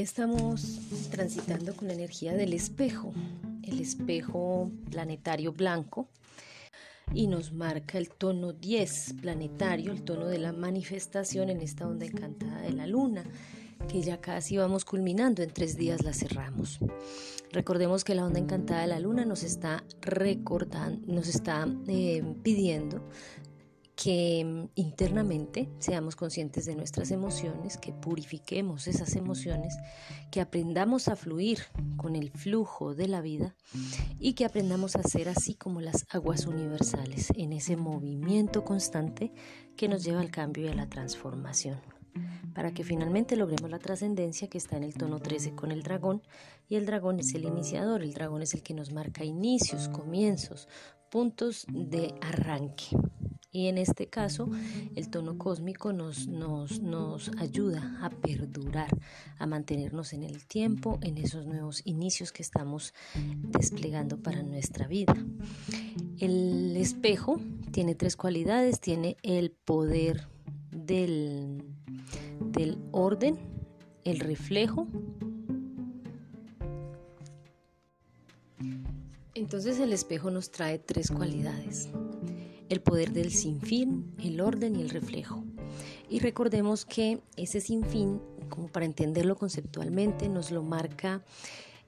Estamos transitando con la energía del espejo, el espejo planetario blanco, y nos marca el tono 10 planetario, el tono de la manifestación en esta onda encantada de la luna, que ya casi vamos culminando, en tres días la cerramos. Recordemos que la onda encantada de la luna nos está recordando, nos está eh, pidiendo que mm, internamente seamos conscientes de nuestras emociones, que purifiquemos esas emociones, que aprendamos a fluir con el flujo de la vida y que aprendamos a ser así como las aguas universales en ese movimiento constante que nos lleva al cambio y a la transformación para que finalmente logremos la trascendencia que está en el tono 13 con el dragón y el dragón es el iniciador, el dragón es el que nos marca inicios, comienzos, puntos de arranque. Y en este caso, el tono cósmico nos, nos, nos, ayuda a perdurar, a mantenernos en el tiempo, en esos nuevos inicios que estamos desplegando para nuestra vida. El espejo tiene tres cualidades, tiene el poder del, del orden, el reflejo. Entonces el espejo nos trae tres cualidades el poder del sinfín, el orden y el reflejo. Y recordemos que ese sinfín, como para entenderlo conceptualmente, nos lo marca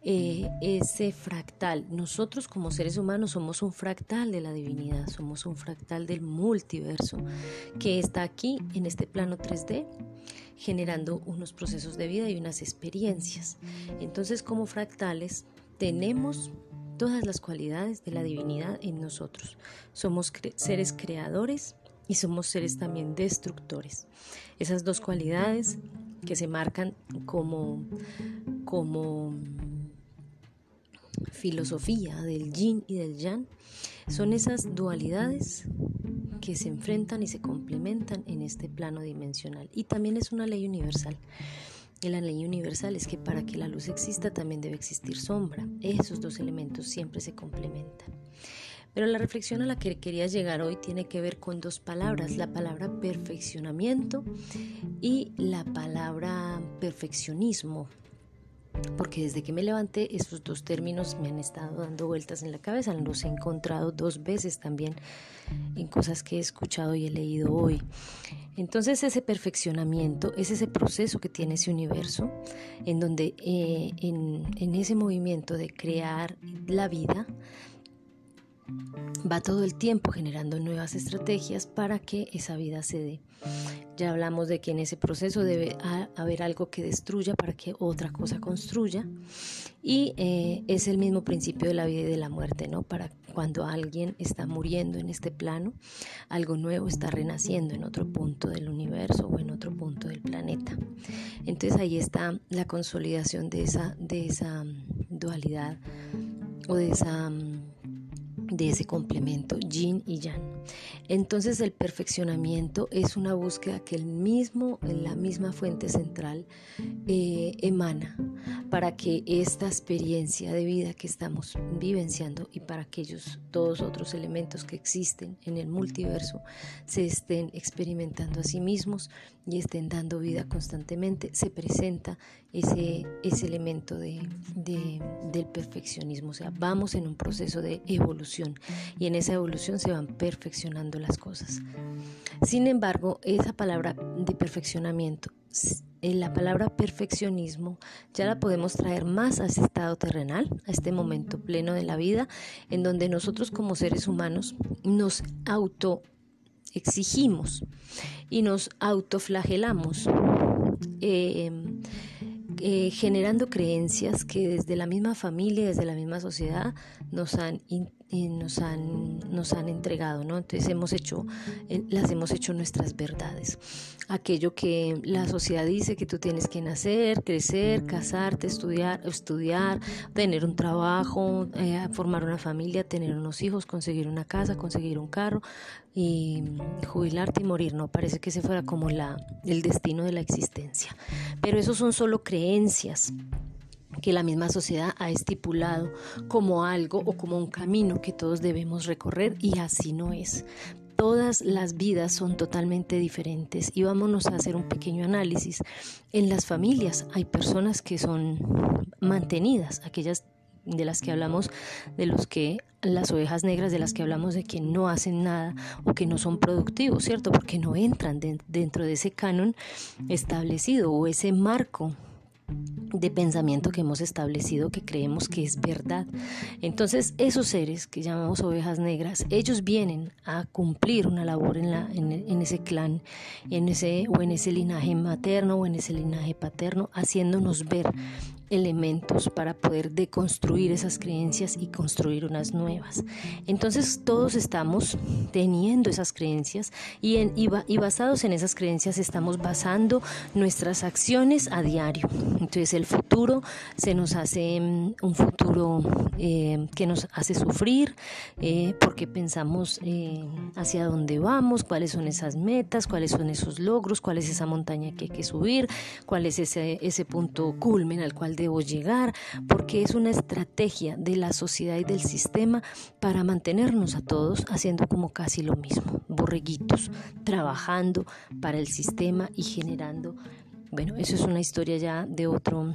eh, ese fractal. Nosotros como seres humanos somos un fractal de la divinidad, somos un fractal del multiverso que está aquí en este plano 3D generando unos procesos de vida y unas experiencias. Entonces como fractales tenemos todas las cualidades de la divinidad en nosotros. Somos seres creadores y somos seres también destructores. Esas dos cualidades que se marcan como, como filosofía del yin y del yang son esas dualidades que se enfrentan y se complementan en este plano dimensional. Y también es una ley universal la ley universal es que para que la luz exista también debe existir sombra. Esos dos elementos siempre se complementan. Pero la reflexión a la que quería llegar hoy tiene que ver con dos palabras, la palabra perfeccionamiento y la palabra perfeccionismo porque desde que me levanté esos dos términos me han estado dando vueltas en la cabeza, los he encontrado dos veces también en cosas que he escuchado y he leído hoy. Entonces ese perfeccionamiento es ese proceso que tiene ese universo, en donde eh, en, en ese movimiento de crear la vida, va todo el tiempo generando nuevas estrategias para que esa vida se dé. Ya hablamos de que en ese proceso debe haber algo que destruya para que otra cosa construya. Y eh, es el mismo principio de la vida y de la muerte, ¿no? Para cuando alguien está muriendo en este plano, algo nuevo está renaciendo en otro punto del universo o en otro punto del planeta. Entonces ahí está la consolidación de esa, de esa dualidad o de esa de ese complemento yin y yang. Entonces el perfeccionamiento es una búsqueda que el mismo, la misma fuente central eh, emana para que esta experiencia de vida que estamos vivenciando y para aquellos todos otros elementos que existen en el multiverso se estén experimentando a sí mismos y estén dando vida constantemente, se presenta ese, ese elemento de, del perfeccionismo. O sea, vamos en un proceso de evolución y en esa evolución se van perfeccionando las cosas. Sin embargo, esa palabra de perfeccionamiento, en la palabra perfeccionismo, ya la podemos traer más a ese estado terrenal, a este momento pleno de la vida, en donde nosotros como seres humanos nos auto exigimos y nos autoflagelamos. Eh, eh, generando creencias que desde la misma familia, desde la misma sociedad nos han, nos han, nos han entregado, ¿no? Entonces hemos hecho, eh, las hemos hecho nuestras verdades. Aquello que la sociedad dice que tú tienes que nacer, crecer, casarte, estudiar, estudiar, tener un trabajo, eh, formar una familia, tener unos hijos, conseguir una casa, conseguir un carro y jubilarte y morir, ¿no? Parece que ese fuera como la, el destino de la existencia. Pero eso son solo creencias que la misma sociedad ha estipulado como algo o como un camino que todos debemos recorrer y así no es. todas las vidas son totalmente diferentes y vámonos a hacer un pequeño análisis. En las familias hay personas que son mantenidas, aquellas de las que hablamos, de los que las ovejas negras de las que hablamos de que no hacen nada o que no son productivos, ¿cierto? Porque no entran dentro de ese canon establecido o ese marco de pensamiento que hemos establecido que creemos que es verdad. Entonces esos seres que llamamos ovejas negras, ellos vienen a cumplir una labor en, la, en, ese clan en ese, o en ese linaje materno o en ese linaje paterno, haciéndonos ver elementos para poder deconstruir esas creencias y construir unas nuevas. Entonces todos estamos teniendo esas creencias y, en, y, basados en esas creencias estamos basando nuestras acciones a diario. Entonces el futuro se nos hace mm, un futuro eh, que nos hace sufrir eh, porque pensamos eh, hacia dónde vamos, cuáles son esas metas, cuáles son esos logros, cuál es esa montaña que hay que subir, cuál es ese, ese punto culmen al cual debo llegar, porque es una estrategia de la sociedad y del sistema para mantenernos a todos haciendo como casi lo mismo, borreguitos, trabajando para el sistema y generando, bueno, eso es una historia ya de otro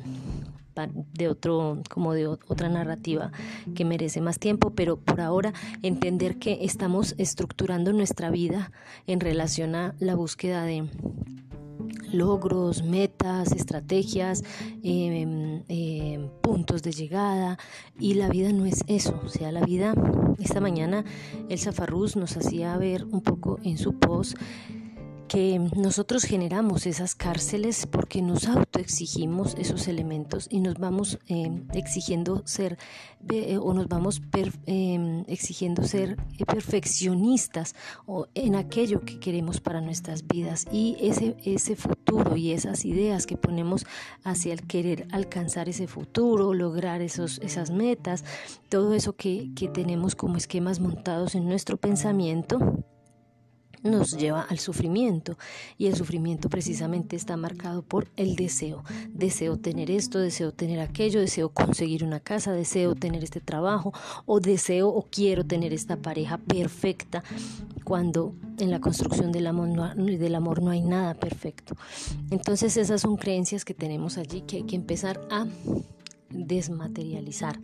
de otro como de otra narrativa que merece más tiempo, pero por ahora entender que estamos estructurando nuestra vida en relación a la búsqueda de logros, metas, estrategias, em, em, puntos de llegada. Y la vida no es eso, o sea, la vida, esta mañana el Zafarrús nos hacía ver un poco en su post que nosotros generamos esas cárceles porque nos autoexigimos esos elementos y nos vamos eh, exigiendo ser eh, o nos vamos em, exigiendo ser perfeccionistas o en aquello que queremos para nuestras vidas. Y ese, ese futuro y esas ideas que ponemos hacia el querer alcanzar ese futuro, lograr esos, esas metas, todo eso que, que tenemos como esquemas montados en nuestro pensamiento nos lleva al sufrimiento y el sufrimiento precisamente está marcado por el deseo. Deseo tener esto, deseo tener aquello, deseo conseguir una casa, deseo tener este trabajo o deseo o quiero tener esta pareja perfecta cuando en la construcción del amor no, del amor no hay nada perfecto. Entonces esas son creencias que tenemos allí que hay que empezar a desmaterializar.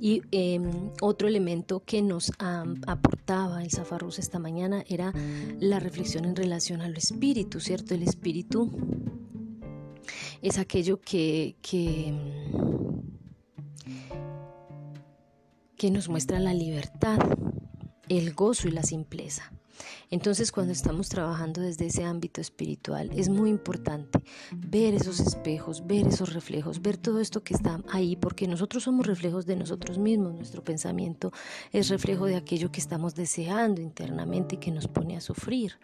Y em, otro elemento que nos aportaba el Zafarrus esta mañana era la reflexión en relación al espíritu, ¿cierto? El espíritu es aquello que, que, que nos muestra la libertad, el gozo y la simpleza. Entonces cuando estamos trabajando desde ese ámbito espiritual es muy importante ver esos espejos, ver esos reflejos, ver todo esto que está ahí, porque nosotros somos reflejos de nosotros mismos, nuestro pensamiento es reflejo de aquello que estamos deseando internamente y que nos pone a sufrir.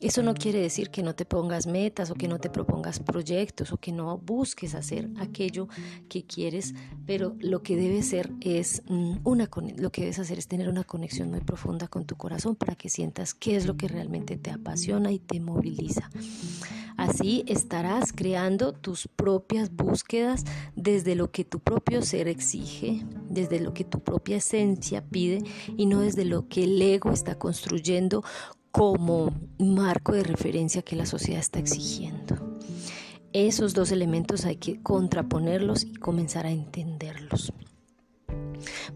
Eso no quiere decir que no te pongas metas o que no te propongas proyectos o que no busques hacer aquello que quieres, pero lo que debe ser es mm, una lo que debes hacer es tener una conexión muy profunda con tu corazón para que sientas qué es lo que realmente te apasiona y te moviliza. Así estarás creando tus propias búsquedas desde lo que tu propio ser exige, desde lo que tu propia esencia pide y no desde lo que el ego está construyendo como marco de referencia que la sociedad está exigiendo. Esos dos elementos hay que contraponerlos y comenzar a entenderlos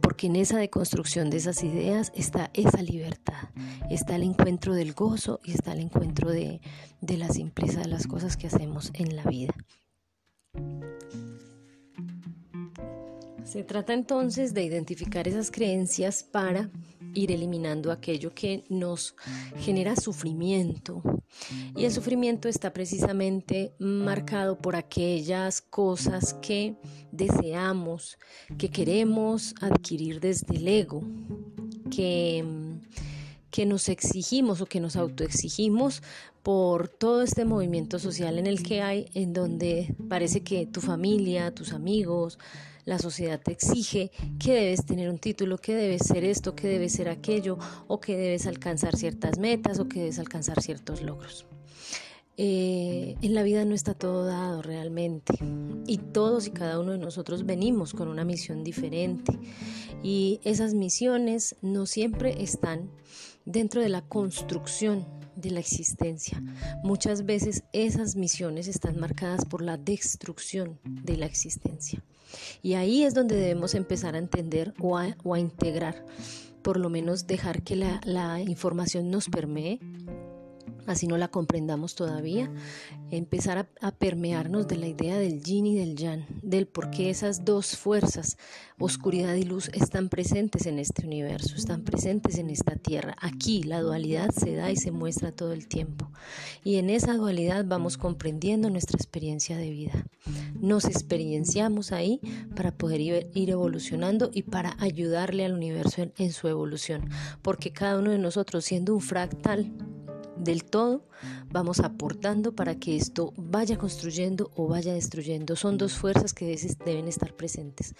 porque en esa deconstrucción de esas ideas está esa libertad, está el encuentro del gozo y está el encuentro de, la simpleza de las cosas que hacemos en la vida. Se trata entonces de identificar esas creencias para ir eliminando aquello que nos genera sufrimiento. Y el sufrimiento está precisamente marcado por aquellas cosas que deseamos, que queremos adquirir desde el ego, que, que nos exigimos o que nos autoexigimos por todo este movimiento social en el que hay, en donde parece que tu familia, tus amigos, la sociedad te exige que debes tener un título, que debes ser esto, que debes ser aquello, o que debes alcanzar ciertas metas o que debes alcanzar ciertos logros. Eh, en la vida no está todo dado realmente y todos y cada uno de nosotros venimos con una misión diferente y esas misiones no siempre están dentro de la construcción de la existencia. Muchas veces esas misiones están marcadas por la destrucción de la existencia. Y ahí es donde debemos empezar a entender o a, integrar, por lo menos dejar que la, la información nos permee así no la comprendamos todavía, empezar a, permearnos de la idea del yin y del yang, del por qué esas dos fuerzas, oscuridad y luz, están presentes en este universo, están presentes en esta tierra. Aquí la dualidad se da y se muestra todo el tiempo. Y en esa dualidad vamos comprendiendo nuestra experiencia de vida. Nos experienciamos ahí para poder ir, evolucionando y para ayudarle al universo en su evolución, porque cada uno de nosotros siendo un fractal, del todo, vamos aportando para que esto vaya construyendo o vaya destruyendo. Son dos fuerzas que deben estar presentes.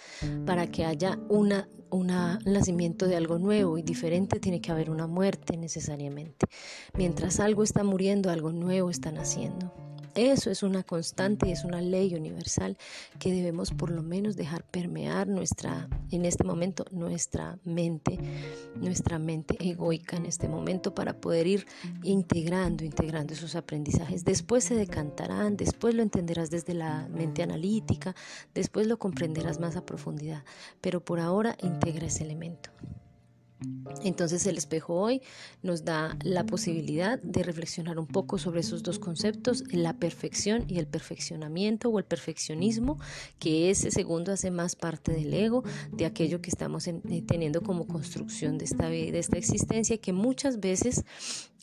Para que haya una, un nacimiento de algo nuevo y diferente, tiene que haber una muerte necesariamente. Mientras algo está muriendo, algo nuevo está naciendo. Eso es una constante y es una ley universal que debemos por lo menos dejar permear nuestra, en este momento, nuestra mente, nuestra mente egoica en este momento para poder ir integrando, integrando esos aprendizajes. Después se decantarán, después lo entenderás desde la mente analítica, después lo comprenderás más a profundidad, pero por ahora integra ese elemento. Entonces el espejo hoy nos da la posibilidad de reflexionar un poco sobre esos dos conceptos, la perfección y el perfeccionamiento o el perfeccionismo, que ese segundo hace más parte del ego, de aquello que estamos eh, teniendo como construcción de esta, de esta existencia, que muchas veces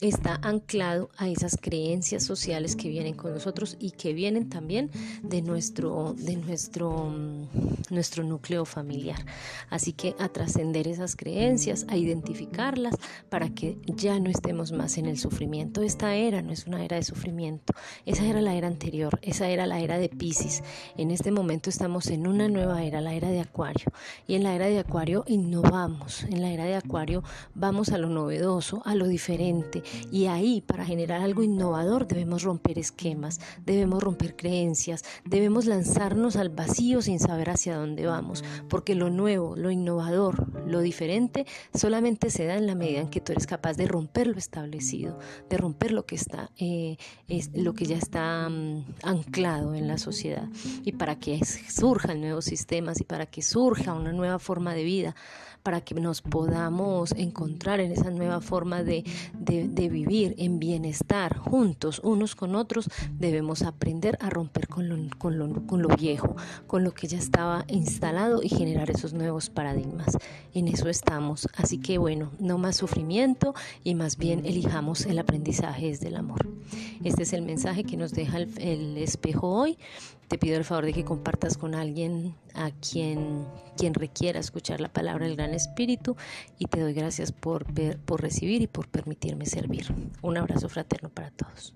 está anclado a esas creencias sociales que vienen con nosotros y que vienen también de nuestro, de nuestro, mm, nuestro núcleo familiar. Así que a trascender esas creencias, a identificarlas para que ya no estemos más en el sufrimiento. Esta era no es una era de sufrimiento, esa era la era anterior, esa era la era de Pisces. En este momento estamos en una nueva era, la era de Acuario. Y en la era de Acuario innovamos, en la era de Acuario vamos a lo novedoso, a lo diferente y ahí, para generar algo innovador, debemos romper esquemas, debemos romper creencias, debemos lanzarnos al vacío sin saber hacia dónde vamos, porque lo nuevo, lo innovador, lo diferente, solamente se da en la medida en que tú eres capaz de romper lo establecido, de romper lo que está, eh, es, lo que ya está mm, anclado en la sociedad. Y para que surjan nuevos sistemas y para que surja una nueva forma de vida, para que nos podamos encontrar en esa nueva forma de, vivir en bienestar juntos, unos con otros, debemos aprender a romper con lo, con, lo, con lo viejo, con lo que ya estaba instalado y generar esos nuevos paradigmas. En eso estamos. Así que bueno, no más sufrimiento y más bien elijamos el aprendizaje desde el amor. Este es el mensaje que nos deja el, espejo hoy. Te pido el favor de que compartas con alguien a quien, quien requiera escuchar la palabra del Gran Espíritu y te doy gracias por, por recibir y por permitirme servir. Un abrazo fraterno para todos.